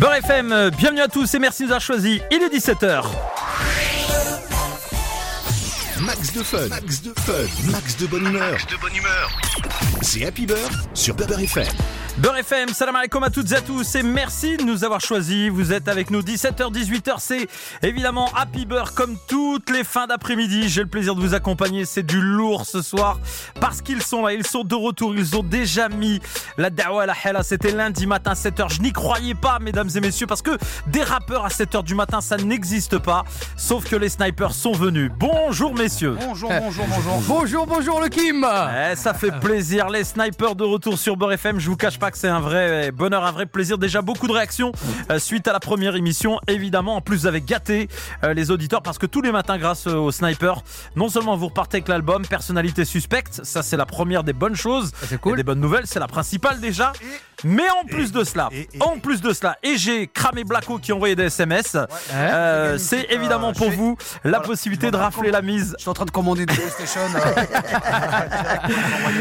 Beurre FM, euh, bienvenue à tous et merci de nous avoir choisi. Il est 17h. Max de fun, max de fun, max de bonne humeur. de bonne humeur. C'est Happy Beurre sur Beurre FM. Beurre FM, salam alaikum à toutes et à tous et merci de nous avoir choisis. Vous êtes avec nous 17h, 18h, c'est évidemment Happy Beurre comme toutes les fins d'après-midi. J'ai le plaisir de vous accompagner, c'est du lourd ce soir parce qu'ils sont là, ils sont de retour, ils ont déjà mis la da'wa à la hela. C'était lundi matin 7h, je n'y croyais pas mesdames et messieurs parce que des rappeurs à 7h du matin ça n'existe pas. Sauf que les snipers sont venus. Bonjour messieurs. Bonjour, bonjour, bonjour. Bonjour, bonjour le Kim Eh, ça fait plaisir, les snipers de retour sur Beurre FM. Je vous cache pas que c'est un vrai bonheur, un vrai plaisir. Déjà beaucoup de réactions euh, suite à la première émission. Évidemment, en plus vous avez gâté euh, les auditeurs parce que tous les matins, grâce euh, aux snipers, non seulement vous repartez avec l'album Personnalité suspecte, ça c'est la première des bonnes choses, c'est cool. Et des bonnes nouvelles, c'est la principale déjà. Mais en plus de cela, en plus de cela, et j'ai cramé Blacko qui a envoyé des SMS. euh, c'est évidemment petite, pour vous la voilà, possibilité de rafler la mise. Je suis en train de commander une PlayStation.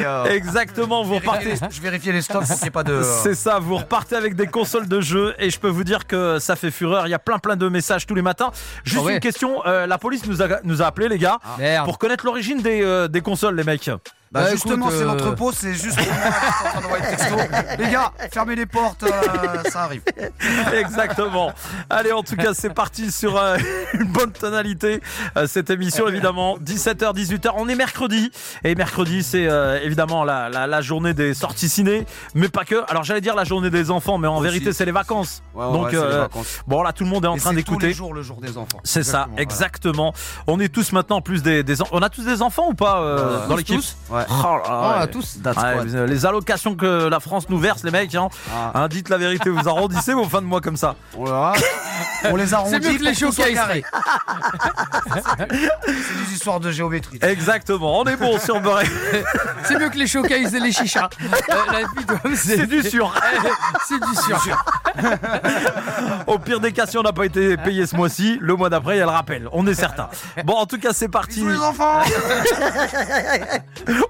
euh, Exactement, vous repartez. je vérifie les stocks pas de. C'est ça, vous repartez avec des consoles de jeu et je peux vous dire que ça fait fureur. Il y a plein plein de messages tous les matins. Juste Ah ouais. une question, euh, la police nous a, nous a appelé les gars pour connaître l'origine des, euh, des consoles les mecs. Bah, Bah, justement, c'est euh, l'entrepôt, c'est juste pour moi suis en train texto. Les gars, fermez les portes, euh, ça arrive. Exactement. Allez, en tout cas, c'est parti sur euh, une bonne tonalité. cette émission, évidemment, 17h, 18h. On est mercredi. Et mercredi, c'est évidemment la, la, la journée des sorties ciné. Mais pas que. Alors, j'allais dire la journée des enfants, mais en Aussi. vérité, c'est les vacances. Ouais, ouais, Donc, ouais, c'est les vacances. bon, là, tout le monde est en Et train c'est d'écouter. jours le jour des enfants. C'est ça, Exactement, voilà. exactement. On est tous maintenant en plus des, des on a tous des enfants ou pas dans l'équipe. Ouais. Oh là là, Ah, ouais. tous. Ouais, vous- les allocations que la France nous verse, les mecs, hein, Ah. hein, dites la vérité, vous arrondissez vos fins de mois comme ça. On verra. On les arrondit. C'est mieux que les showcases. C'est des histoires de géométrie. Exactement, on est bon sur Beurre. C'est mieux que les showcases et les chichas. Euh, C'est du sûr. C'est du sûr. Au pire des cas, si on n'a pas été payé ce mois-ci, le mois d'après, il y a le rappel. On est certain. Bon, en tout cas, c'est parti. Bisous les enfants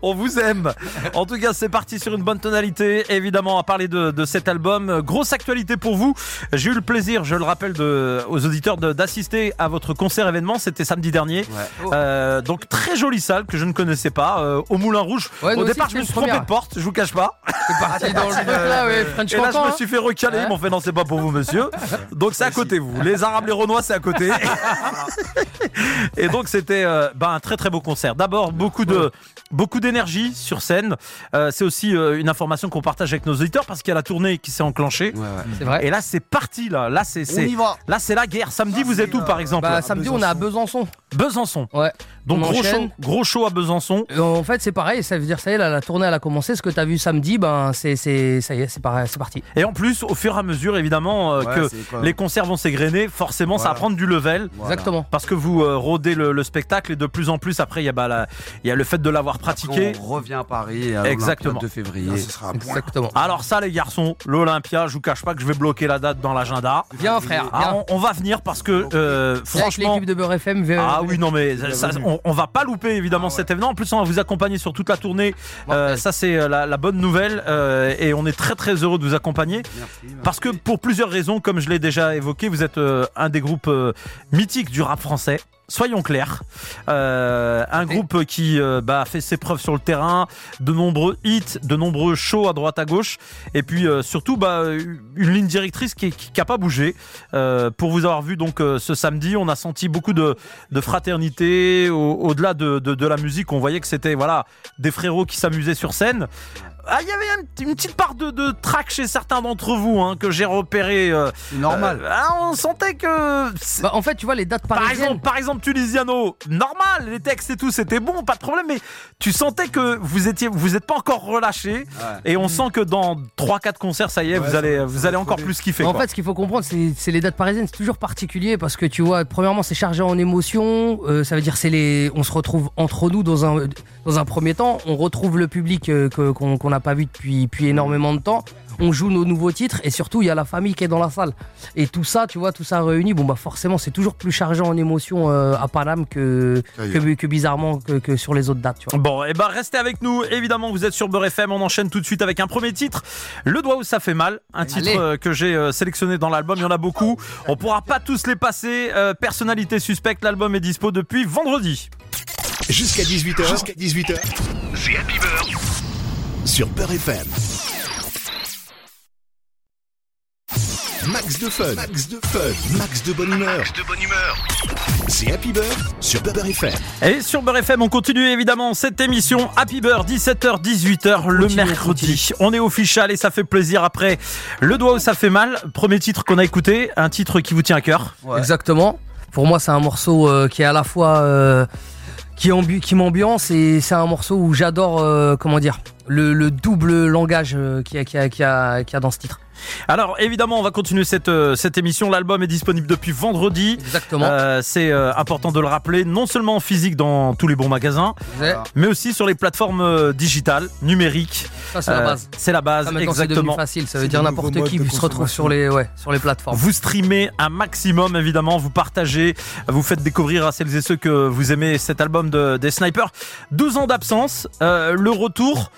On vous aime. En tout cas, c'est parti sur une bonne tonalité. Évidemment, à parler de, de cet album. Grosse actualité pour vous. J'ai eu le plaisir, je le rappelle de, aux auditeurs, de- d'assister à votre concert événement. C'était samedi dernier. Ouais. Euh, donc, très jolie salle que je ne connaissais pas. euh, au Moulin Rouge. Ouais, au départ, je me suis trompé de porte. Je vous cache pas. C'est parti dans le là, ouais. French Et là, je me hein. suis fait recaler. Ouais. Ils m'ont fait non, c'est pas pour vous, monsieur. Donc, c'est à côté, vous. Les Arabes, les Renois, c'est à côté. Et donc, c'était euh, bah, un très très beau concert. D'abord, beaucoup de beaucoup d'énergie sur scène. Euh, c'est aussi euh, une information qu'on partage avec nos auditeurs parce qu'il y a la tournée qui s'est enclenchée. Ouais, ouais. C'est vrai. Et là, c'est parti. Là, là, c'est On c'est y va. là, c'est la guerre. Samedi, Ah, vous êtes où, par exemple Bah, samedi, on est à Besançon. Besançon. Ouais. Donc on gros enchaîne. show, gros show à Besançon. Euh, En fait, c'est pareil. Ça veut dire, ça y est, là, la tournée, elle a commencé. Ce que t'as vu samedi, ben, c'est, c'est, ça y est, c'est pareil, c'est parti. Et en plus, au fur et à mesure, évidemment, euh, Ouais, que les concerts vont s'égrener, forcément, ça va prendre du level. Voilà. Exactement. Parce que vous euh, rôdez le, le spectacle et de plus en plus, après, il y, a, bah, la- y a le fait de l'avoir pratiqué. On revient à Paris à Exactement. de février. Ce sera un point. Exactement. Alors ça, les garçons, l'Olympia, je vous cache pas que je vais bloquer la date dans l'agenda. Viens, frère. Ah, Viens. on, on va venir parce que, euh, franchement... l'équipe de Beurre FM. Ah oui, non, mais ça, on, on va pas louper évidemment cet événement. En plus, on va vous accompagner sur toute la tournée. Euh, ça, c'est euh, la, la bonne nouvelle. euh, et on est très, très heureux de vous accompagner. Merci, merci. Parce que pour plusieurs raisons, comme je l'ai déjà évoqué, vous êtes euh, un des groupes euh, mythiques du rap français. Soyons clairs, Euh, un groupe qui euh, bah, a fait ses preuves sur le terrain, de nombreux hits, de nombreux shows à droite à gauche, et puis euh, surtout bah, une ligne directrice qui n'a pas bougé. Euh, pour vous avoir vu donc ce samedi, on a senti beaucoup de, de fraternité au- au-delà de, de- de la musique. On voyait que c'était voilà des frérots qui s'amusaient sur scène. Ah, il y avait un- une petite part de, de trac chez certains d'entre vous hein, que j'ai repéré. euh, C'est normal. euh, ah, on sentait que. Bah, en fait, tu vois, les dates par parisiennes. exemple, par exemple, Tunisiano, normal, les textes et tout, c'était bon, pas de problème, mais tu sentais que vous étiez, vous êtes pas encore relâché, Ouais. et on sent que dans 3-4 concerts, ça y est, Ouais, vous allez, va- vous allez encore plus kiffer. En quoi. fait, ce qu'il faut comprendre, c'est c'est les dates parisiennes, c'est toujours particulier parce que tu vois, premièrement, c'est chargé en émotions. euh, ça veut dire c'est les, on se retrouve entre nous dans un dans un premier temps. On retrouve le public euh, qu'on qu'on qu'on n'a pas vu depuis, depuis énormément de temps. On joue nos nouveaux titres et surtout il y a la famille qui est dans la salle. Et tout ça, tu vois, tout ça réuni, bon bah forcément c'est toujours plus chargé en émotion euh, à Paname que, que, que bizarrement que, que sur les autres dates. Tu vois. Bon, et ben restez avec nous. Évidemment, vous êtes sur Beurre FM. On enchaîne tout de suite avec un premier titre. Le doigt où ça fait mal. Un titre Allez. euh, que j'ai euh, sélectionné dans l'album. Il y en a beaucoup. On pourra pas tous les passer. Euh, personnalité suspecte. L'album est dispo depuis vendredi. Jusqu'à 18h. Jusqu'à 18h. C'est Happy Bird. Sur Beurre FM. Max de fun. Max de fun. Max de bonne humeur. Max de bonne humeur. C'est Happy Bird sur Beurre FM. Et sur Beurre FM, on continue évidemment cette émission Happy Bird 17h 18h le Continue, mercredi. On est official et ça fait plaisir après Le doigt où ça fait mal. Premier titre qu'on a écouté, un titre qui vous tient à cœur. Exactement. Pour moi, c'est un morceau euh, qui est à la fois euh, qui m'ambiance et c'est un morceau où j'adore, euh, comment dire, le, le double langage euh, qu'il y, a- qu'il y a- qu'il y a- qu'il y a dans ce titre. Alors évidemment, on va continuer cette, euh, cette émission. L'album est disponible depuis vendredi. Exactement. Euh, c'est euh, important de le rappeler, non seulement en physique dans tous les bons magasins, Ouais, mais aussi sur les plateformes euh, digitales, numériques. ça, c'est la Euh, base. C'est la base, Ça, maintenant, c'est exactement. facile. Ça veut C'est dire n'importe qui se retrouve sur les, ouais, sur les plateformes. Vous streamez un maximum, évidemment, vous partagez, vous faites découvrir à celles et ceux que vous aimez cet album de, des Snipers. 12 ans d'absence, euh, le retour.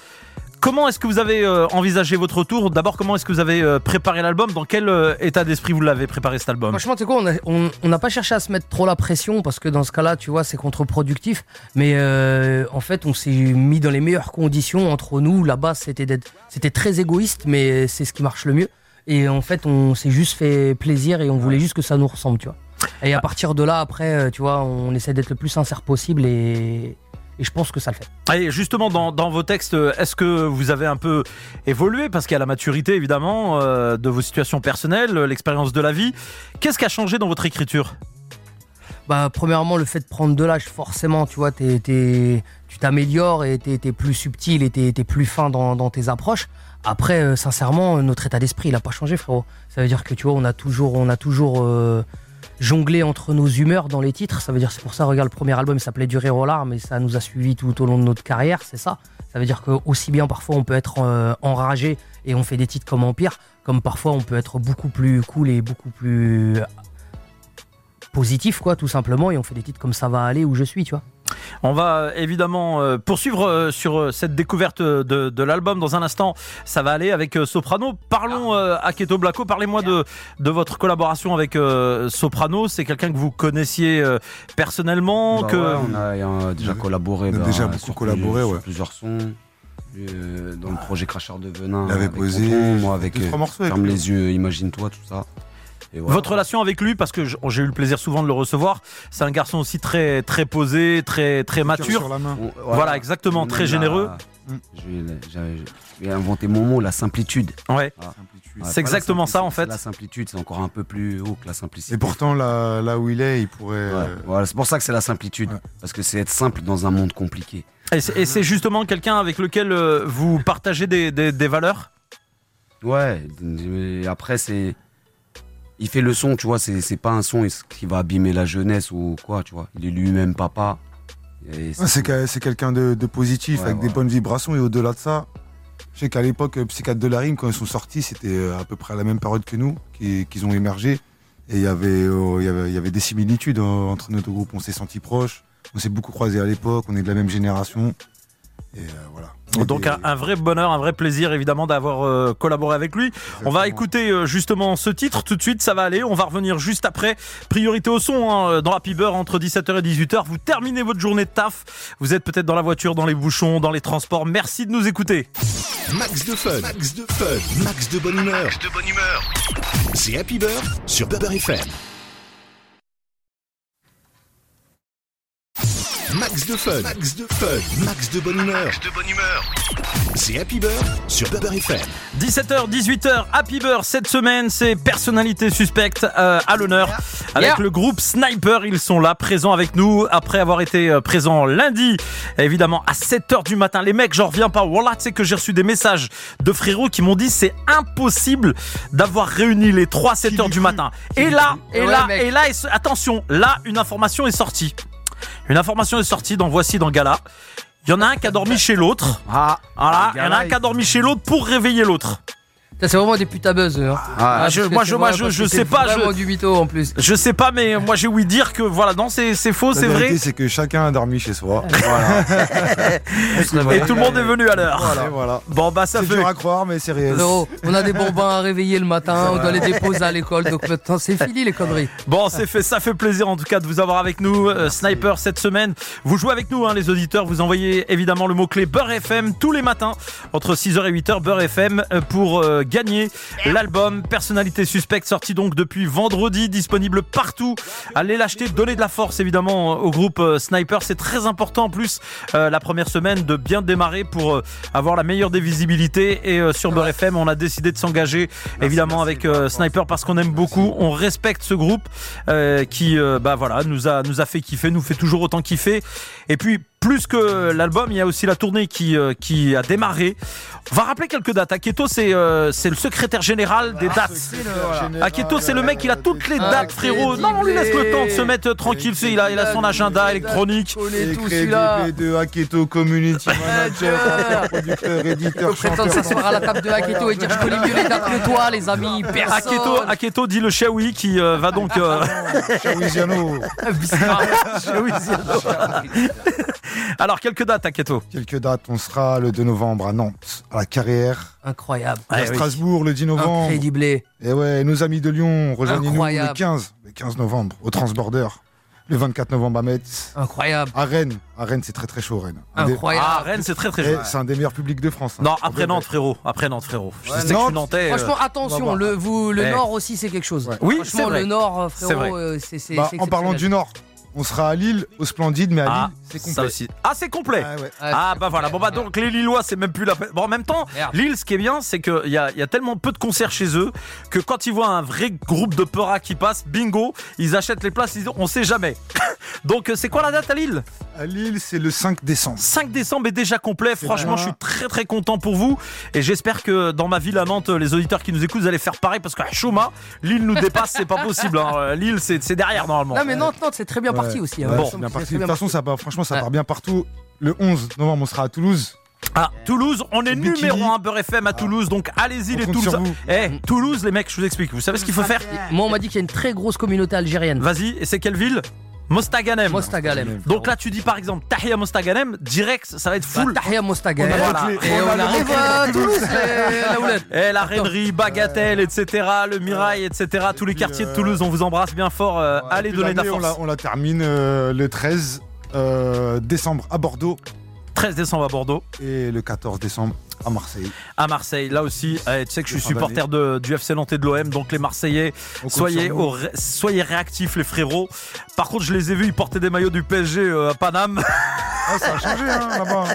Comment est-ce que vous avez euh, envisagé votre retour? D'abord, comment est-ce que vous avez euh, préparé l'album? Dans quel euh, état d'esprit vous l'avez préparé cet album? Franchement, tu sais quoi, on n'a pas cherché à se mettre trop la pression parce que dans ce cas-là, tu vois, c'est contre-productif. Mais euh, en fait, on s'est mis dans les meilleures conditions entre nous. Là-bas, c'était c'était très égoïste, mais c'est ce qui marche le mieux. Et en fait, on s'est juste fait plaisir et on voulait juste que ça nous ressemble, tu vois. Et à partir de là, après, tu vois, on essaie d'être le plus sincère possible et, et je pense que ça le fait. Et justement, dans, dans vos textes, est-ce que vous avez un peu évolué? Parce qu'il y a la maturité, évidemment, euh, de vos situations personnelles, l'expérience de la vie. Qu'est-ce qui a changé dans votre écriture? Bah, premièrement, le fait de prendre de l'âge, forcément, tu vois, t'es- t'es- tu t'améliores et t'es es plus subtil et t'es es plus fin dans, dans tes approches. Après, euh, sincèrement, euh, notre état d'esprit, il a pas changé, frérot. Ça veut dire que, tu vois, on a toujours, on a toujours euh, jonglé entre nos humeurs dans les titres. Ça veut dire, c'est pour ça, regarde, le premier album, s'appelait Du rire aux larmes et ça nous a suivis tout au long de notre carrière, c'est ça. Ça veut dire que aussi bien parfois on peut être euh, enragé et on fait des titres comme Empire, comme parfois on peut être beaucoup plus cool et beaucoup plus positif, quoi, tout simplement, et on fait des titres comme Ça va aller où je suis, tu vois. On va euh, évidemment euh, poursuivre euh, sur cette découverte de, de l'album dans un instant. Ça va aller avec Soprano. Parlons à Keto Blacko. Parlez-moi de, de votre collaboration avec Soprano. C'est quelqu'un que vous connaissiez personnellement Bah que ouais, on a, on a déjà a- collaboré. on a bah, déjà beaucoup sur collaboré, plusieurs, ouais. sur plusieurs sons. Euh, dans le projet Cracheur de Venin. Il avait posé moi avec trois morceaux Ferme les yeux, imagine-toi, tout ça. Et voilà. Votre relation avec lui, parce que j- j'ai eu le plaisir souvent de le recevoir, c'est un garçon aussi très très posé, très très mature. sur la main. Voilà, exactement, très généreux. J'ai- inventé mon mot, la simplitude. Ouais. Simplitude. Ouais, C'est exactement ça, en fait. La simplicitude, c'est encore un peu plus haut que la simplicité. Et pourtant, là, là où il est, il pourrait. Ouais, euh, voilà, c'est pour ça que c'est la simplicitude. Ouais. Parce que c'est être simple dans un monde compliqué. Et c'est justement quelqu'un avec lequel euh, vous partagez des, des- des valeurs? Ouais, après, c'est. Il fait le son, tu vois, c'est c'est pas un son qui va abîmer la jeunesse ou quoi, tu vois. Il est lui-même papa. Ouais, C'est que- c'est quelqu'un de, de positif, Ouais, avec des bonnes vibrations. Et au-delà de ça, je sais qu'à l'époque, euh, Psychiatre de la Rime, quand ils sont sortis, c'était euh, à peu près à la même période que nous, qui- qu'ils ont émergé. Et il y avait, euh, il y avait, il y avait des similitudes euh, entre nos deux groupes. On s'est sentis proches. On s'est beaucoup croisés à l'époque. On est de la même génération. Et euh, voilà. Donc un, un vrai bonheur, un vrai plaisir évidemment d'avoir euh, collaboré avec lui. On va écouter euh, justement ce titre tout de suite, ça va aller. On va revenir juste après. Priorité au son hein, dans Happy Beurre entre 17h et 18h. Vous terminez votre journée de taf. Vous êtes peut-être dans la voiture, dans les bouchons, dans les transports. Merci de nous écouter. Max de fun. Max de fun. Max de bonne humeur. Max de bonne humeur. C'est Happy Bird sur Beurre FM. Max de fun. Max de fun. Max de bonne humeur. Max de bonne humeur. C'est Happy Bird sur Beurre FM. 17h, 18h, Happy Beurre cette semaine, c'est personnalité suspecte euh, à l'honneur avec Yeah. le groupe Sniper. Ils sont là, présents avec nous après avoir été euh, présents lundi, évidemment à 7h du matin. Les mecs, j'en reviens pas. Voilà, tu sais que j'ai reçu des messages de frérots qui m'ont dit c'est impossible d'avoir réuni les trois à 7h du matin. Et là, et Ouais, là, et là, et ce- attention, là, une information est sortie. Une information est sortie dans Voici dans Gala. Il y en a un qui a dormi chez l'autre. Ah, Voilà, il y en a un qui a dormi chez l'autre pour réveiller l'autre. Ça, C'est vraiment des putains buzz. Hein. Ah, je- moi, je, moi, je, je sais pas, je, du mytho en plus. je sais pas, mais moi j'ai ouï dire que voilà, non, c'est c'est faux, c'est vrai. c'est que chacun a dormi chez soi. Et tout le monde est venu à l'heure. Voilà, voilà. Bon, bah ça C'est fait. dur à croire, mais c'est réel. On a des bambins à réveiller le matin, on doit les déposer à l'école, donc maintenant c'est fini les conneries. Bon, c'est fait, ça fait plaisir en tout cas de vous avoir avec nous, euh, Sniper, cette semaine. Vous jouez avec nous, hein, les auditeurs. Vous envoyez évidemment le mot-clé Beurre FM tous les matins, entre 6h et 8h, Beurre FM, euh, pour euh, gagner l'album Personnalité Suspecte, sorti donc depuis vendredi, disponible partout. Allez l'acheter, donnez de la force évidemment au groupe euh, Sniper. C'est très important en plus, euh, la première semaine, de bien démarrer pour euh, avoir la meilleure des visibilités. Et euh, sur Beurre FM, on a décidé de s'engager évidemment avec euh, Sniper parce qu'on aime beaucoup, on respecte ce groupe euh, qui euh, bah voilà nous a nous a fait kiffer, nous fait toujours autant kiffer. Et puis plus que l'album, il y a aussi la tournée qui euh, qui a démarré. On va rappeler quelques dates. Aketo c'est euh, c'est le secrétaire général des dates. Aketo c'est le mec, il a toutes les dates frérot. Non, on lui laisse le temps de se mettre euh, tranquille, c'est- il a il a son agenda électronique. On est tous crédible de Aketo Community Manager, producteur, éditeur, chanteur. s'asseoir à la table de Haketo et dire je connais mieux les dates que toi les amis, personne. Aketo, Aketo dit le Shawi qui euh, va donc euh, Louisiano. Alors quelques dates Aketo. Quelques dates, on sera le 2 novembre à Nantes, à la Carrière, Incroyable. à oui. Strasbourg le 10 novembre. Incrédible. Et ouais, nos amis de Lyon, rejoignez-nous le Incroyable. 15, le 15 novembre, au Transborder. Le 24 novembre à Metz. Incroyable. À Rennes. À Rennes, c'est très très chaud, Rennes. Un des- Incroyable. Ah Rennes c'est très très chaud. C'est un des meilleurs publics de France. hein. Non, après Nantes frérot, après Nantes frérot. Je Ouais, sais que je suis Nantes, nantais. euh, Franchement, attention, le, vous, le Eh. Nord aussi c'est quelque chose. Ouais. Oui, Franchement, c'est vrai. le Nord, vrai. frérot, euh, c'est Bah, en parlant du Nord, on sera à Lille, au Splendide, mais à Ah, Lille, c'est ça complet. aussi. Ah, c'est complet. Ah ouais. Ah bah voilà, bon bah donc les Lillois c'est même plus la peine. Bon en même temps, Merde. Lille ce qui est bien c'est qu'il y a, il y a tellement peu de concerts chez eux que quand ils voient un vrai groupe de Peura qui passe, bingo, ils achètent les places, ils disent on sait jamais. donc euh, c'est quoi la date à Lille? À Lille, c'est le 5 décembre. 5 décembre est déjà complet, C'est franchement je suis très très content pour vous et j'espère que dans ma ville à Nantes les auditeurs qui nous écoutent vous allez faire pareil parce qu'à Choma, Lille nous dépasse, c'est pas possible. hein. Euh, Lille c'est c'est derrière normalement. Non mais Nantes, Nantes, c'est très bien parti aussi. hein. Ouais, Bon. bien parti. De toute façon, ça part, franchement, ça Ouais. part bien partout. Le 11 novembre, on sera à Toulouse. Ah, Toulouse, on est Bikini. numéro 1 Beurre FM à Toulouse, donc allez-y les Toulousains. Eh, Toulouse, les mecs, je vous explique. Vous savez ce qu'il faut faire? Moi, on m'a dit qu'il y a une très grosse communauté algérienne. Vas-y, et c'est quelle ville? Mostaganem. Mostagalem. Donc là, tu dis par exemple Tahia Mostaganem, direct, ça va être full. Tahia a Voilà. Et On arrive à Toulouse, la houlette. Eh, la Rainerie, Bagatelle, etc., le Mirail, etc., tous les quartiers de euh, Toulouse, on vous embrasse bien fort. euh, allez donner de la l'année, on la, force. on la termine euh, le 13 euh, décembre à Bordeaux 13 décembre à Bordeaux, et le 14 décembre à Marseille. à Marseille. Là aussi, eh, tu sais que je suis supporter de, du FC Nantes et de l'OM, donc les Marseillais, On soyez, au soyez réactifs, les frérots. Par contre, je les ai vus, ils portaient des maillots du PSG euh, à Paname. Ah, ça a changé hein, là-bas.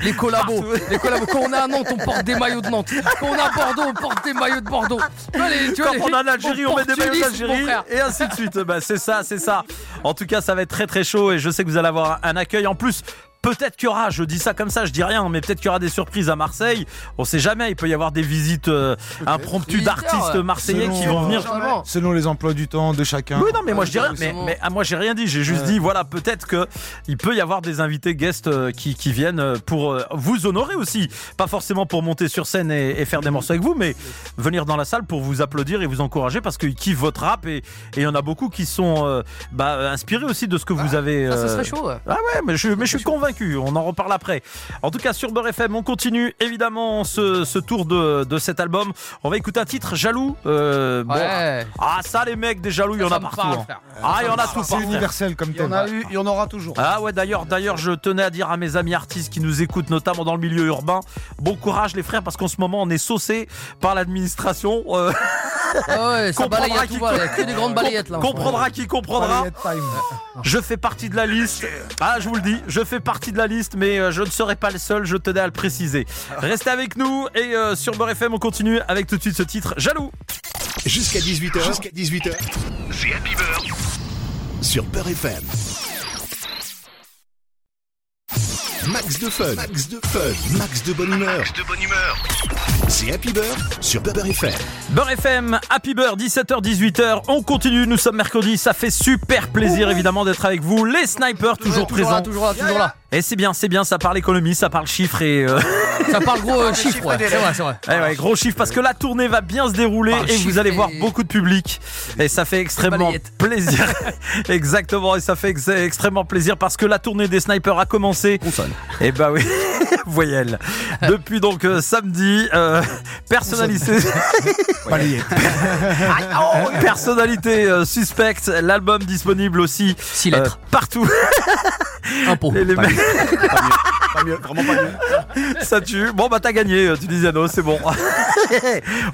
Les collabos. Les collabos. Quand on est à Nantes, on porte des maillots de Nantes. Quand on est à Bordeaux, on porte des maillots de Bordeaux. Tu vois, les- tu vois, Quand les- on est en Algérie, on met des maillots d'Algérie et ainsi de suite. Bah, c'est ça, c'est ça. En tout cas, ça va être très très chaud et je sais que vous allez avoir un accueil. En plus, peut-être qu'il y aura, je dis ça comme ça, je dis rien, mais peut-être qu'il y aura des surprises à Marseille. On sait jamais, il peut y avoir des visites euh, impromptues d'artistes marseillais qui vont venir. Vraiment. Selon les emplois du temps de chacun. Oui, non, mais moi je dis rien. Mais, mais ah, moi j'ai rien dit. J'ai juste Ouais. dit, voilà, peut-être que il peut y avoir des invités guests euh, qui, qui viennent euh, pour euh, vous honorer aussi. Pas forcément pour monter sur scène et, et faire des morceaux avec vous, mais venir dans la salle pour vous applaudir et vous encourager parce qu'ils kiffent votre rap et il y en a beaucoup qui sont euh, bah, inspirés aussi de ce que vous avez. Ah, ça serait chaud. ouais. ah ouais, mais je, mais je suis convaincu. On en reparle après. En tout cas, sur Beurre FM, on continue évidemment ce, ce tour de, de cet album. On va écouter un titre, Jaloux. Euh, bon, Ouais. ah, ça, les mecs, des jaloux, il y en a partout. parle, hein. Ah, il y en a tout C'est universel comme Il y en thème. a eu, il y en aura toujours. Ah ouais d'ailleurs d'ailleurs je tenais à dire à mes amis artistes qui nous écoutent notamment dans le milieu urbain bon courage les frères parce qu'en ce moment on est saucé par l'administration euh, Ah ouais, ça Comprendra balaye à qui tout va. Il y a que des grandes balayettes là. en ce moment. comprendra qui je fais partie de la liste ah je vous le dis je fais partie de la liste mais euh, je ne serai pas le seul je tenais à le préciser restez avec nous et euh, sur Beurre FM on continue avec tout de suite ce titre Jaloux Jusqu'à 18h. Jusqu'à 18h. C'est Happy Beurre. Sur Beurre FM. Max de fun. Max de fun. Max de bonne humeur. Max de bonne humeur. C'est Happy Beurre sur Beurre FM. Beurre FM, Happy Beurre, 17h, 18h. On continue, nous sommes mercredi. Ça fait super plaisir évidemment d'être avec vous. Les snipers toujours, toujours présents. là, toujours là, toujours là. Et c'est bien, c'est bien, ça parle économie, ça parle chiffres et euh, Ça parle gros euh, chiffres, chiffres ouais. C'est vrai, c'est vrai. ouais, ouais, gros chiffres parce que la tournée va bien se dérouler et vous allez et- voir beaucoup de public et ça fait extrêmement plaisir. Exactement, et ça fait ex- extrêmement plaisir parce que la tournée des snipers a commencé. Consonne. Et bah oui, voyelle. Depuis donc euh, samedi, euh, personnalité, Balayette. personnalité euh, suspecte, l'album disponible aussi 6 euh, lettres. partout. Impôt. Les- les Pas mecs- mieux. Pas mieux. Pas mieux. Vraiment pas mieux. Ça tue. Bon bah t'as gagné euh, Tunisiano, c'est bon.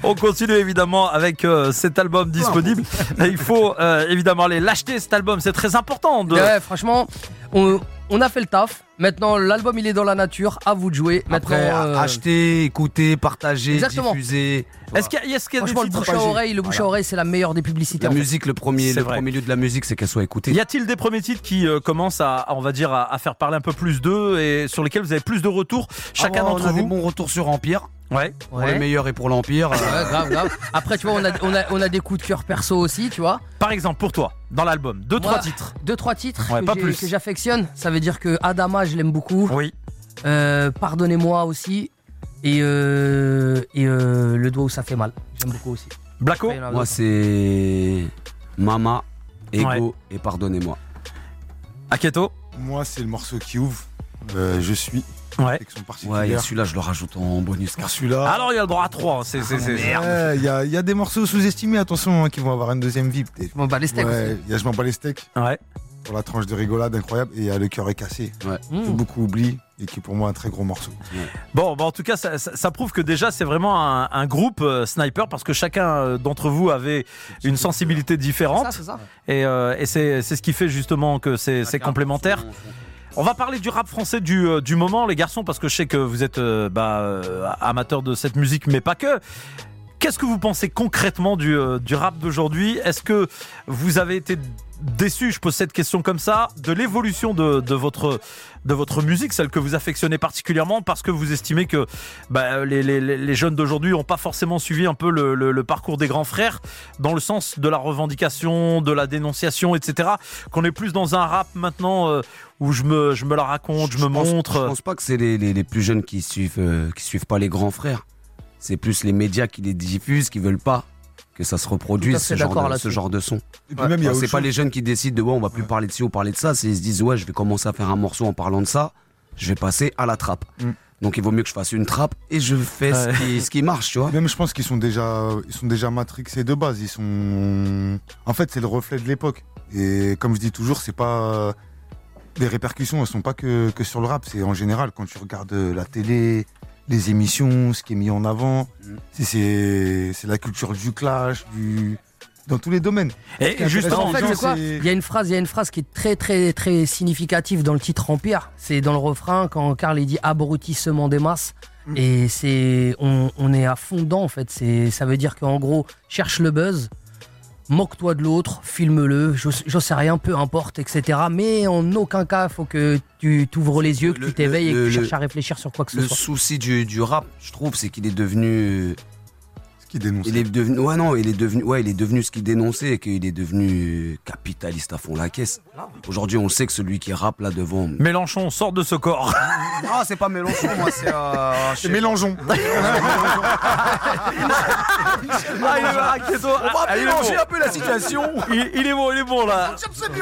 On continue évidemment avec euh, cet album disponible. Il faut euh, évidemment aller l'acheter cet album, c'est très important. De... Ouais, franchement, on, on a fait le taf. Maintenant, l'album il est dans la nature. À vous de jouer. Maintenant, Après, euh, acheter, écouter, partager, Exactement. diffuser. Est-ce qu'il y a, est-ce qu'il y a des franchement, le bouche à oreille, le bouche à oreille, c'est la meilleure des publicités. La en fait. musique, le premier, C'est le vrai. premier lieu de la musique, c'est qu'elle soit écoutée. Y a-t-il des premiers titres qui euh, commencent à, à, on va dire, à, à faire parler un peu plus d'eux et sur lesquels vous avez plus de retours chacun Ah, d'entre on a des vous? bons retours sur Empire, Ouais. pour Ouais. le meilleur et pour l'Empire. Ouais, grave, grave. Après, tu vois, on a, on, a, on a des coups de cœur perso aussi, tu vois. Par exemple, pour toi, dans l'album, deux, Moi- trois titres. Deux, trois titres Ouais, que pas plus. que j'affectionne. Ça veut dire que Adama, je l'aime beaucoup. Oui. Euh, Pardonnez-moi aussi. Et, euh, et euh, Le doigt où ça fait mal. J'aime beaucoup aussi. Blacko Moi, c'est Mama, Ego Ouais. et Pardonnez-moi. Aketo Moi, c'est le morceau qui ouvre. Euh, je suis. Ouais. Ouais, et particulier. celui-là, je le rajoute en bonus. Car celui-là. Alors il y a le droit à trois. C'est, c'est, c'est- Ouais, Il y, a, il y a des morceaux sous-estimés, attention, hein, qui vont avoir une deuxième vie peut-être. Je m'en bats les steaks Ouais, il y a Je m'en bats les steaks Ouais. pour la tranche de rigolade incroyable et il y a Le cœur est cassé, que Mmh. beaucoup oublient et qui est pour moi un très gros morceau. Bon, bah en tout cas, ça, ça- ça prouve que déjà c'est vraiment un, un groupe euh, sniper parce que chacun euh, d'entre vous avait une sensibilité C'est différente ça, c'est ça. et, euh, et c'est, c'est ce qui fait justement que c'est, c'est complémentaire. On va parler du rap français du, euh, du moment, les garçons, parce que je sais que vous êtes euh, bah, euh, amateurs de cette musique, mais pas que. Qu'est-ce que vous pensez concrètement du, euh, du rap d'aujourd'hui? Est-ce que vous avez été déçu, je pose cette question comme ça, de l'évolution de, de votre, de votre musique, celle que vous affectionnez particulièrement, parce que vous estimez que bah, les, les- jeunes d'aujourd'hui n'ont pas forcément suivi un peu le, le- le parcours des grands frères, dans le sens de la revendication, de la dénonciation, etc. Qu'on est plus dans un rap maintenant euh, où je me, je me la raconte, je, me pense- montre. Je pense pas que c'est les, les- les plus jeunes qui suivent, euh, qui suivent pas les grands frères. C'est plus les médias qui les diffusent, qui veulent pas que ça se reproduise, ce genre, de, là-dessus. ce genre de son. A Enfin, c'est pas les jeunes qui décident de ouais, on va plus parler de ci ou parler de ça. C'est ils se disent ouais, je vais commencer à faire un morceau en parlant de ça. Je vais passer à la trappe. Mm. Donc il vaut mieux que je fasse une trappe et je fais Ouais. ce, qui, ce qui marche, tu vois. Même je pense qu'ils sont déjà, ils sont déjà matrixés de base. Ils sont, en fait, c'est le reflet de l'époque. Et comme je dis toujours, c'est pas les répercussions, elles sont pas que, que sur le rap. C'est en général quand tu regardes la télé, les émissions, ce qui est mis en avant. Mm. C'est- la culture du clash, du dans tous les domaines. Et justement, En fait, c'est quoi Il y a une phrase, il y a une phrase qui est très très très significative dans le titre Empire. C'est dans le refrain quand Karl dit abrutissement des masses. Mm. Et c'est on, on est à fond dedans en fait. C'est ça veut dire qu'en gros cherche le buzz, moque-toi de l'autre, filme-le, j'en sais rien, peu importe, etc. Mais en aucun cas, faut que tu t'ouvres les yeux, que Le- tu t'éveilles et que le- tu le- cherches à réfléchir sur quoi que ce Le soit. souci du, du rap, je trouve, c'est qu'il est devenu Il est devenu, ouais non, il est devenu, ouais, il est devenu ce qu'il dénonçait et qu'il est devenu capitaliste à fond la caisse. Aujourd'hui, on sait que celui qui rappe là devant. Mélenchon sort de ce corps. Non, c'est pas Mélenchon, moi, c'est. Euh, C'est Mélenchon. Ah, il est là, Keto. Ah, bon. un peu la situation. Il, il est bon, il est bon là.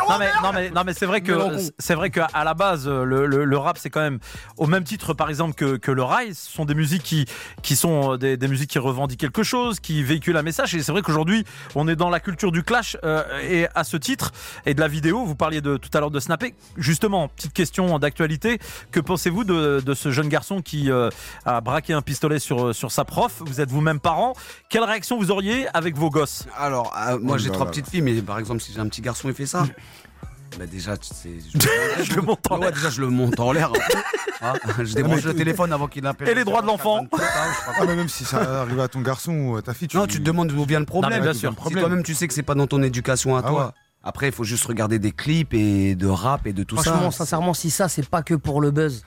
Non mais, non mais, non mais c'est vrai que c'est vrai qu'à la base le, le- le rap c'est quand même au même titre par exemple que, que le rail, ce sont des musiques qui qui sont des, des musiques qui revendiquent quelque chose, qui véhiculent un message. Et c'est vrai qu'aujourd'hui on est dans la culture du clash euh, et à ce titre et de la vidéo, vous parliez de tout à l'heure de snapper. Justement, petite question d'actualité, que pensez-vous de, de ce jeune garçon qui euh, a braqué un pistolet sur sur sa prof? Vous êtes vous-même parent, quelle réaction vous auriez avec vos gosses? Alors, euh, moi, j'ai là trois là petites filles, mais par exemple, si j'ai un petit garçon, il fait ça. Bah déjà, tu sais, je, Je le monte en Ouais, l'air. déjà, je le monte en l'air. hein. je débranche le téléphone avant qu'il appelle. Et les droits de l'enfant Ah, mais même si ça arrive à ton garçon ou à ta fille, tu Non, tu te demandes d'où vient le problème. Non, mais bien sûr. Si toi-même tu sais que c'est pas dans ton éducation à Ah toi. ouais. Après, il faut juste regarder des clips et de rap et de tout Franchement, ça. sincèrement, si ça, c'est pas que pour le buzz.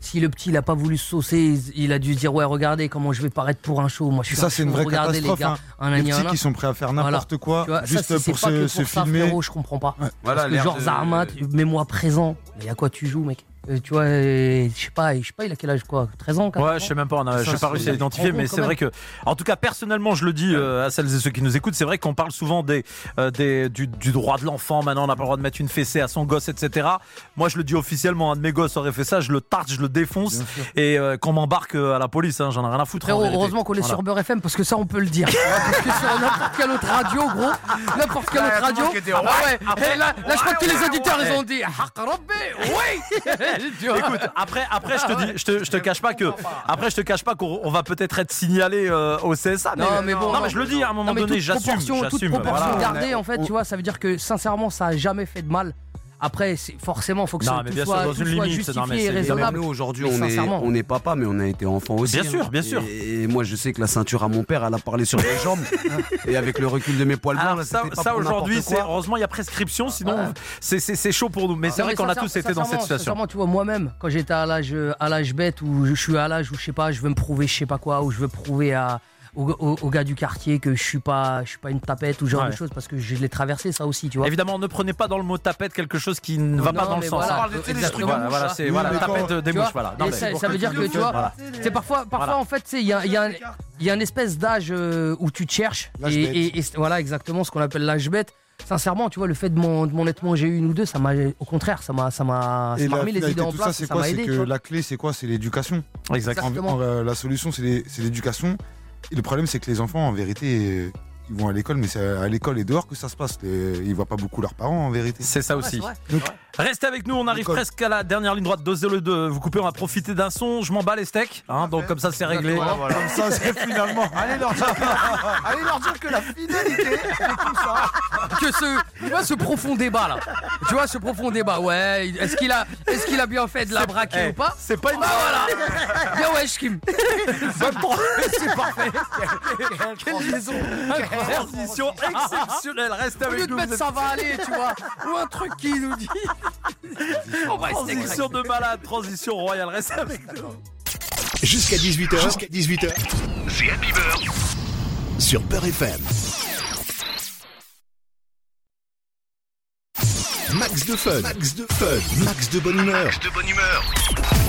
Si le petit, il a pas voulu se saucer, il- a dû se dire ouais, regardez comment je vais paraître pour un show. Moi, je suis Ça, un c'est une vraie regardez catastrophe. les gars. hein. Un Les un petits qui sont prêts à faire n'importe quoi vois, juste ça, pour se, que se pour ça, filmer. frérot, je comprends pas. Voilà, Parce que genre de- Zarmat, mets-moi présent. Mais à quoi tu joues, mec? Euh, tu vois, euh, je sais pas, je sais pas, il a quel âge quoi 13 ans 14 Ouais, je sais même pas, Ça, j'ai pas réussi à l'identifier, mais c'est vrai que, en tout cas, personnellement, je le dis euh, à celles et ceux qui nous écoutent, c'est vrai qu'on parle souvent des, euh, des du, du droit de l'enfant. Maintenant, on n'a pas le droit de mettre une fessée à son gosse, etc. Moi, je le dis officiellement, un de mes gosses aurait fait ça, je le tarte, je le défonce, et euh, qu'on m'embarque à la police, hein, j'en ai rien à foutre. en heureusement qu'on est Voilà. sur Beurre FM parce que ça on peut le dire. parce que sur n'importe quelle autre radio, gros, n'importe quelle autre radio. Ah ouais, et là, là, je crois que tous les auditeurs ouais. ils ont dit oui Écoute, après, après, je te dis, je te, je te cache pas que, après, je te cache pas qu'on on va peut-être être signalé euh, au CSA. Non, mais bon, non, mais je le dis à un moment donné, toute j'assume, proportion, toute j'assume. proportion voilà. gardée, en fait, tu vois, ça veut dire que sincèrement, ça a jamais fait de mal. Après, c'est- forcément, faut que Non, ça mais tout bien sûr, soit, dans tout une soit limite, non, mais justifié et c'est- raisonnable. nous aujourd'hui, on est, on est papa, mais on a été enfant aussi. Bien hein. sûr, bien sûr. Et, et moi, je sais que la ceinture à mon père, elle a parlé sur les jambes. et avec le recul de mes poils blancs, ça, pas ça aujourd'hui, c'est heureusement il y a prescription, sinon Ouais. c'est- c'est c'est chaud pour nous. Mais c'est Non, vrai qu'on a tous été dans cette situation. Tu vois, moi-même, quand j'étais à l'âge, à l'âge bête, où je suis à l'âge où je sais pas, je veux me prouver, je sais pas quoi, où je veux prouver à, aux, aux- aux gars du quartier que je suis pas, je suis pas une tapette ou ce genre Ouais. de choses, parce que je l'ai traversé ça aussi, tu vois. Évidemment, ne prenez pas dans le mot tapette quelque chose qui ne va Non, pas dans le sens. voilà, hein. parle. Voilà, voilà, c'est Oui, voilà, tapette des mouches, vois, voilà. Non, et mais- ça, ça veut dire que tu vois, c'est parfois, parfois en fait, il y a, il y a un- il y a une espèce d'âge euh, où tu te cherches et, voilà exactement ce qu'on appelle l'âge bête. Sincèrement, tu vois, le fait de m'en de m'en être mangé une ou deux, ça m'a, au contraire, ça m'a, ça m'a, remis les idées en place, ça, et c'est ça quoi C'est que la clé, c'est quoi C'est l'éducation. Exact. En- Exactement. en- la solution, c'est l'éducation. Le problème, c'est que les enfants, en vérité, ils vont à l'école, mais c'est à l'école et dehors que ça se passe. Les- Ils voient pas beaucoup leurs parents, en vérité. C'est ça Ouais, aussi. Donc, Restez avec nous, on arrive presque à la dernière ligne droite. 2-0-2. Vous coupez, on va profiter d'un son. Je m'en bats les steaks. hein, donc comme ça, c'est réglé. Voilà, voilà. comme ça, c'est finalement. Allez leur, dire que, allez leur dire que la fidélité, c'est tout ça. que ce, tu vois, ce profond débat là. Tu vois, ce profond débat. Ouais, est-ce qu'il a, est-ce qu'il a bien fait de la braquer Eh, ou pas C'est pas une. Bah voilà. Bien ouais, Kim. C'est parfait. Quelle liaison incroyable. Transition exceptionnelle. Restez Au lieu avec de nous. mettre ça va aller, tu vois, ou un truc qui nous dit. On va essayer de Transition de malade, transition royale. Restez avec nous. Jusqu'à 18h. Jusqu'à 18h. C'est Happy Bird. Sur Peur FM. Max de fun. Max de fun. Max de bonne humeur. Max de bonne humeur.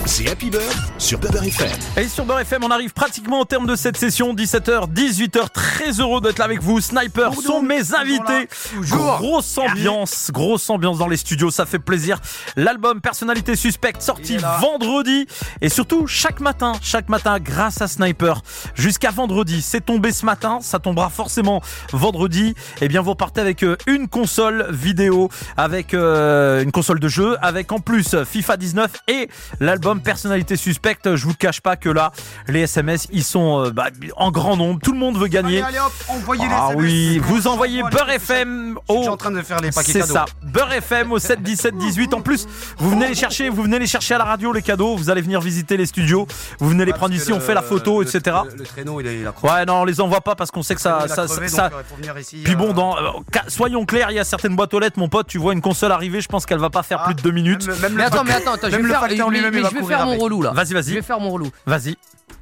C'est Happy Bird sur Peur FM. Et sur Beurre FM, on arrive pratiquement au terme de cette session. 17h, 18h. Très heureux d'être là avec vous. Sniper sont mes invités. Grosse ambiance, grosse ambiance dans les studios. Ça fait plaisir. L'album Personnalité Suspecte sorti vendredi. Et surtout, chaque matin, chaque matin, grâce à Sniper, jusqu'à vendredi. C'est tombé ce matin. Ça tombera forcément vendredi. Et bien, vous repartez avec euh, une console vidéo, avec euh, une console de jeu, avec en plus FIFA 19 et l'album Personnalité Suspecte. Je vous cache pas que là, les SMS, ils sont euh, bah, en grand nombre. Tout le monde veut gagner. allez hop, envoyez les Ah SMS. oui, vous envoyez Beurre FM Je suis au en train de faire les paquets c'est ça, Beurre FM au 7 17 18. En plus, vous venez les chercher, vous venez les chercher à la radio les cadeaux. Vous allez venir visiter les studios. Vous venez les prendre ici, on fait la photo, le- etc. Le, le traîneau, il est crevé. Ouais, non, on les envoie pas parce qu'on sait que ça, crevé, ça- donc, euh, ici, Puis bon, dans, euh, soyons clairs, il y a certaines boîtes aux lettres, mon pote. Tu vois une console arriver, je pense qu'elle va pas faire Ah, plus de deux minutes. Même, même Mais le attends, mais attends, attends, je vais le faire, mais- mais je vais faire mon avec. relou là. Vas-y, Je vas-y, vais faire mon relou. vas-y.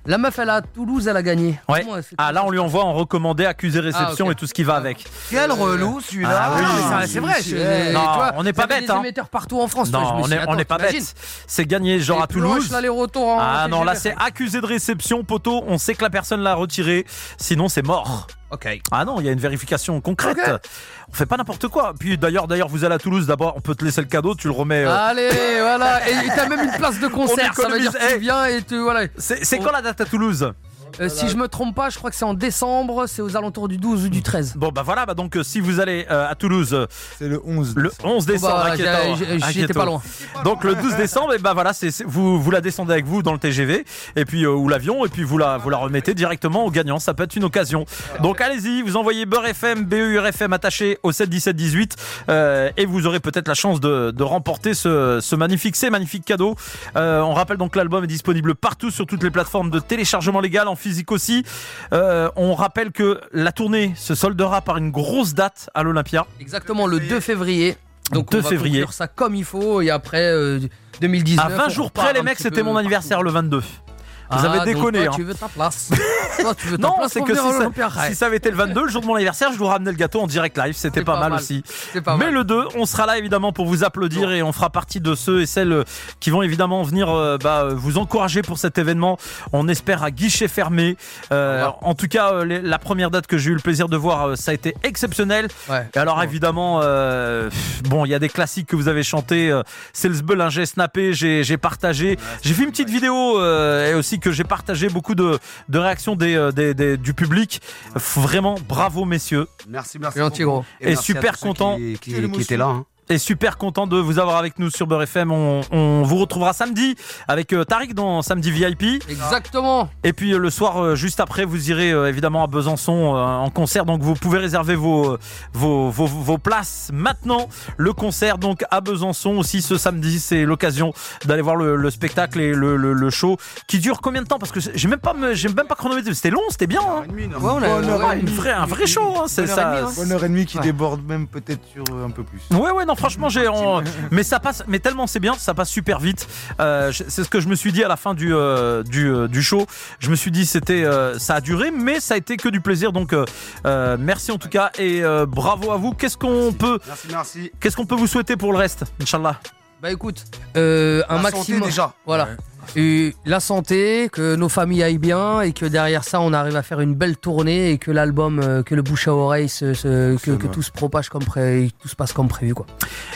La meuf, elle a Toulouse, elle a gagné. Ouais. Comment Ah là, on lui envoie en recommandé, accusé réception Ah, ok. et tout ce qui va avec. Quel relou celui-là. Ah oui, c'est vrai. je- Non, tu vois, on n'est pas bête, des hein. émetteurs partout en France. toi, je Non, me on suis n'est pas bête. C'est gagné genre Et à Planche, Toulouse. Ah non, là c'est accusé de réception, poteau. On sait que la personne l'a retiré. Sinon, c'est mort. Ok. Ah non, il y a une vérification concrète. On fait pas n'importe quoi. Puis d'ailleurs, d'ailleurs, vous allez à Toulouse. D'abord, on peut te laisser le cadeau. Tu le remets. euh, Allez, voilà. Et t'as même une place de concert. Ça veut dire que Eh. tu viens et tu. Voilà. C'est c'est quand la date à Toulouse? Euh, si je me trompe pas, je crois que c'est en décembre. C'est aux alentours du 12 ou du 13. Bon bah voilà. Bah donc euh, si vous allez euh, à Toulouse C'est le 11. le 11 décembre, Bah, inquiétant, j'ai- j'ai- J'étais pas loin. Donc le 12 décembre, et ben voilà, c'est vous vous la descendez avec vous dans le TGV et puis euh, ou l'avion et puis vous la vous la remettez directement au gagnant. Ça peut être une occasion. Donc allez-y, vous envoyez Beurre FM, BEUR FM attaché au 7 17 18 euh, et vous aurez peut-être la chance de, de remporter ce, ce magnifique, ces magnifiques cadeaux. Euh, on rappelle donc que l'album est disponible partout sur toutes les plateformes de téléchargement légal, en physique aussi. Euh, on rappelle que la tournée se soldera par une grosse date à l'Olympia. Exactement le 2 février. Donc 2 on va février. conclure ça comme il faut et après euh, 2019. À 20 on jours près, les mecs, c'était mon anniversaire le 22. Vous avez Ah, déconné. Toi, hein. tu veux ta place. toi, tu veux ta Non, place c'est que si ça, l'Olympia. si ça avait été le 22, le jour de mon anniversaire, je vous ramenais le gâteau en direct live. C'était pas, pas mal, mal. aussi. Pas Mais mal. le 2, on sera là évidemment pour vous applaudir et on fera partie de ceux et celles euh, qui vont évidemment venir euh, bah, euh, vous encourager pour cet événement. On espère à guichet fermé. Euh, en tout cas, les- la première date que j'ai eu le plaisir de voir, ça a été exceptionnel. Ouais. Et alors évidemment, euh, bon, il y a des classiques que vous avez chantés. C'est le snappé, j'ai partagé. J'ai fait une petite vidéo et aussi que j'ai partagé beaucoup de, de réactions des, euh, des- des- du public. Vraiment, bravo messieurs. Merci, merci. C'est gentil, gros. Et merci super content. Qui, étaient là. hein. Et super content de vous avoir avec nous sur Beurre FM. On, on vous retrouvera samedi avec euh, Tariq dans Samedi VIP. Exactement. Et puis euh, le soir, euh, juste après, vous irez euh, évidemment à Besançon euh, en concert. Donc vous pouvez réserver vos, vos, vos, vos places maintenant. Le concert donc à Besançon aussi ce samedi. C'est l'occasion d'aller voir le, le spectacle et le, le, le show qui dure combien de temps? Parce que j'ai même pas, j'ai même pas chronométré. C'était long, c'était bien. hein. Ouais, on a- Bonne heure ouais, et Une demie. vraie, un vrai show. Hein, c'est ça. et demie, hein. Bonne heure et demie qui Ouais. déborde même peut-être sur un peu plus. Ouais ouais non franchement j'ai en- mais ça passe mais tellement c'est bien ça passe super vite Euh, c'est ce que je me suis dit à la fin du euh, du, euh, du show je me suis dit c'était euh, ça a duré mais ça a été que du plaisir donc merci en tout cas et euh, bravo à vous qu'est-ce qu'on peut Merci, merci. qu'est-ce qu'on peut vous souhaiter pour le reste Inch'Allah? Bah écoute, euh, un La santé, maximum. déjà. Voilà. Et la santé, que nos familles aillent bien et que derrière ça on arrive à faire une belle tournée et que l'album, euh, que le bouche à oreille, se, se- que, tout se propage comme pré, tout se passe comme prévu quoi.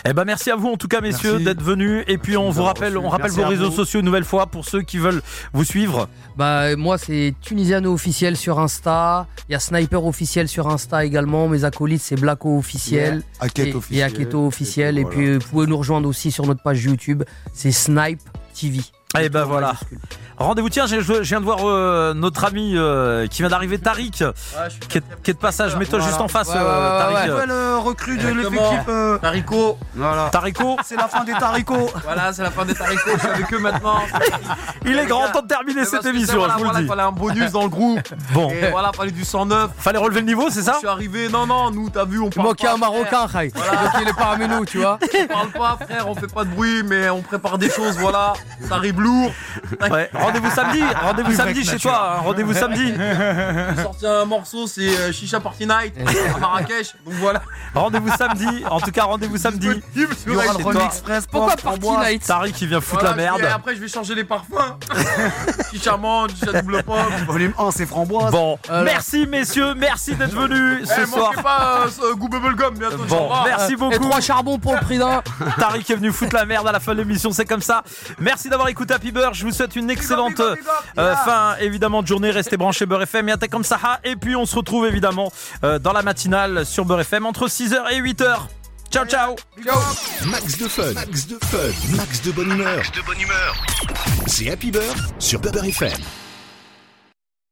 Eh ben merci à vous en tout cas messieurs d'être venus et puis on vous rappelle on rappelle Merci vos réseaux sociaux une nouvelle fois pour ceux qui veulent vous suivre Bah moi c'est Tunisiano officiel sur Insta, il y a Sniper officiel sur Insta également, mes acolytes c'est Blacko officiel. Et, officiel. et Aketo officiel. Et voilà. puis, vous pouvez nous rejoindre aussi sur notre page YouTube. C'est Snipe TV. Eh ben voilà. rendez-vous tiens je, je viens de voir euh, notre ami euh, qui vient d'arriver Tariq qui est, qui est de passage mets-toi Voilà. juste en face Ouais, euh, ouais, ouais, Tariq ouais. Ouais, le recrue de l'effectif. euh, Tarico, Voilà. Tarico C'est la fin des taricots. voilà, c'est la fin des Tarico, je suis avec eux maintenant. Il est grand temps de terminer Eh cette ben, c'est émission, voilà, je vous voilà, le dis. fallait un bonus dans le groupe. Bon, Et voilà, fallait du 109. fallait relever le niveau, c'est ça Je suis arrivé, non, non, nous, t'as vu, on Il parle manquait pas, un Marocain, Khaï. Donc il est parmi nous, tu vois. On parle pas, frère, on fait pas de bruit, mais on prépare des choses, voilà. Ça arrive lourd. Ouais, rendez-vous samedi, rendez-vous samedi chez toi, hein, rendez-vous samedi, J'ai sorti un morceau, c'est euh, Shisha Party Night à Marrakech. Donc voilà. rendez-vous samedi, en tout cas rendez-vous samedi. Il y aura le. Express. Pourquoi Party. Night Tariq qui vient foutre Voilà, la merde. après, je vais changer les parfums. Shisha Monde, Shisha double pop. Volume 1, c'est framboise. Bon, Alors. merci messieurs, merci d'être venus ce Eh, soir. pas euh, goût bubblegum bientôt. Bon, merci Et beaucoup. trois charbons pour le prix d'un. Tariq est venu foutre la merde à la fin de l'émission, c'est comme ça. Merci d'avoir écouté Happy Beurre. Je vous souhaite une excellente Big up, big up, big up. euh, fin évidemment de journée. Restez branchés Beurre FM et comme Saha. Et puis on se retrouve évidemment euh, dans la matinale sur Beurre FM entre 6h et 8h. Ciao ciao. Max de fun, Max de fun, Max de bonne humeur. Max de bonne humeur. C'est Happy Beurre sur Beurre FM.